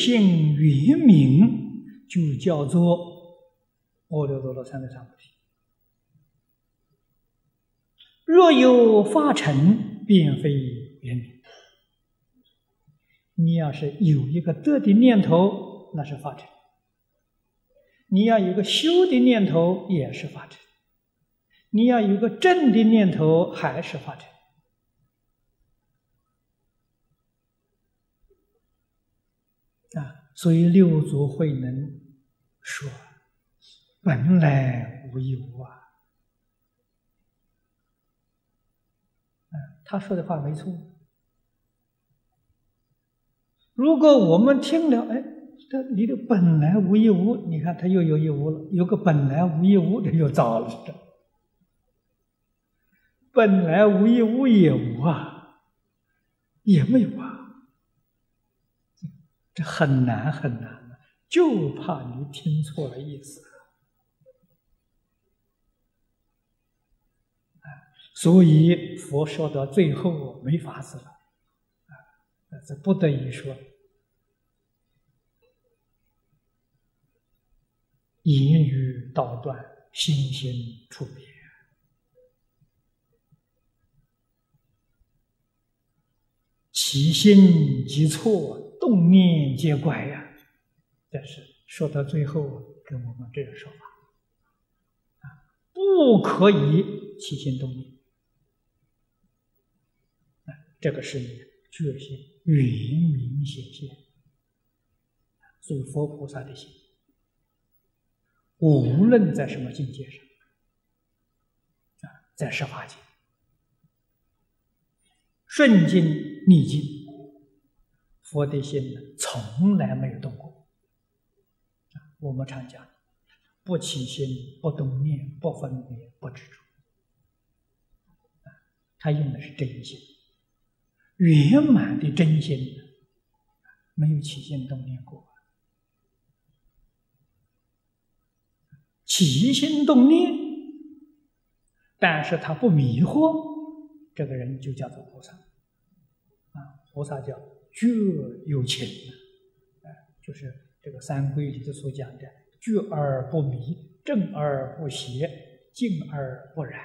觉性圆明，就叫做阿耨多罗三藐三菩提。若有发尘，便非圆明。你要是有一个得的念头，那是发尘；你要有个修的念头，也是发尘；你要有个正的念头，还是发尘。啊，所以六祖慧能说：“本来无一物啊。”他说的话没错。如果我们听了，哎，这里头本来无一物，你看他又有一物了，有个本来无一物，这又糟了。本来无一物也无啊，也没有啊，这很难很难就怕你听错了意思。所以佛说到最后没法子了，啊，这不得已说。言语道断，心心处别，其心即错，动念皆怪呀。但是说到最后，跟我们这个说法，啊，不可以起心动念，啊，这个是你觉性圆明显现，所以佛菩萨的心。无论在什么境界上，啊，在十法界，顺境逆境，佛的心，从来没有动过。我们常讲，不起心，不动念，不分别，不执着。他用的是真心，圆满的真心，没有起心动念过。起心动念，但是他不迷惑，这个人就叫做菩萨。啊，菩萨叫觉有情，啊，就是这个三规里头所讲的觉而不迷，正而不邪，静而不染。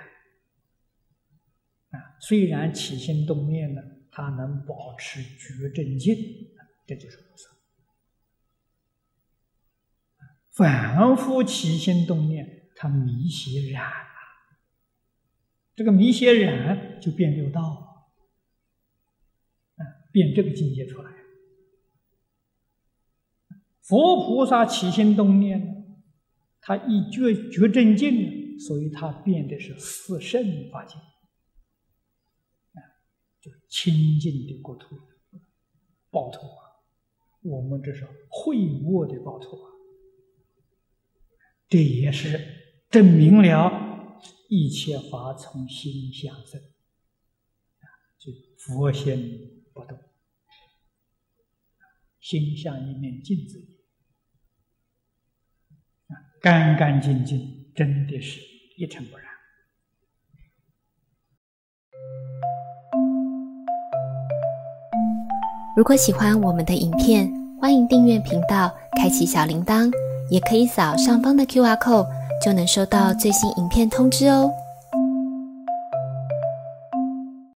啊，虽然起心动念呢，他能保持觉正静，这就是菩萨。反复起心动念，他迷邪染了。这个迷邪染就变六道，啊，变这个境界出来。佛菩萨起心动念，他一觉觉正境，所以他变的是四圣法界，啊，就清净的国土、报土啊。我们这是会握的报土啊。这也是证明了一切法从心想生，啊，就佛心不动，心像一面镜子，啊，干干净净，真的是一尘不染。如果喜欢我们的影片，欢迎订阅频道，开启小铃铛。也可以扫上方的 Q R code，就能收到最新影片通知哦。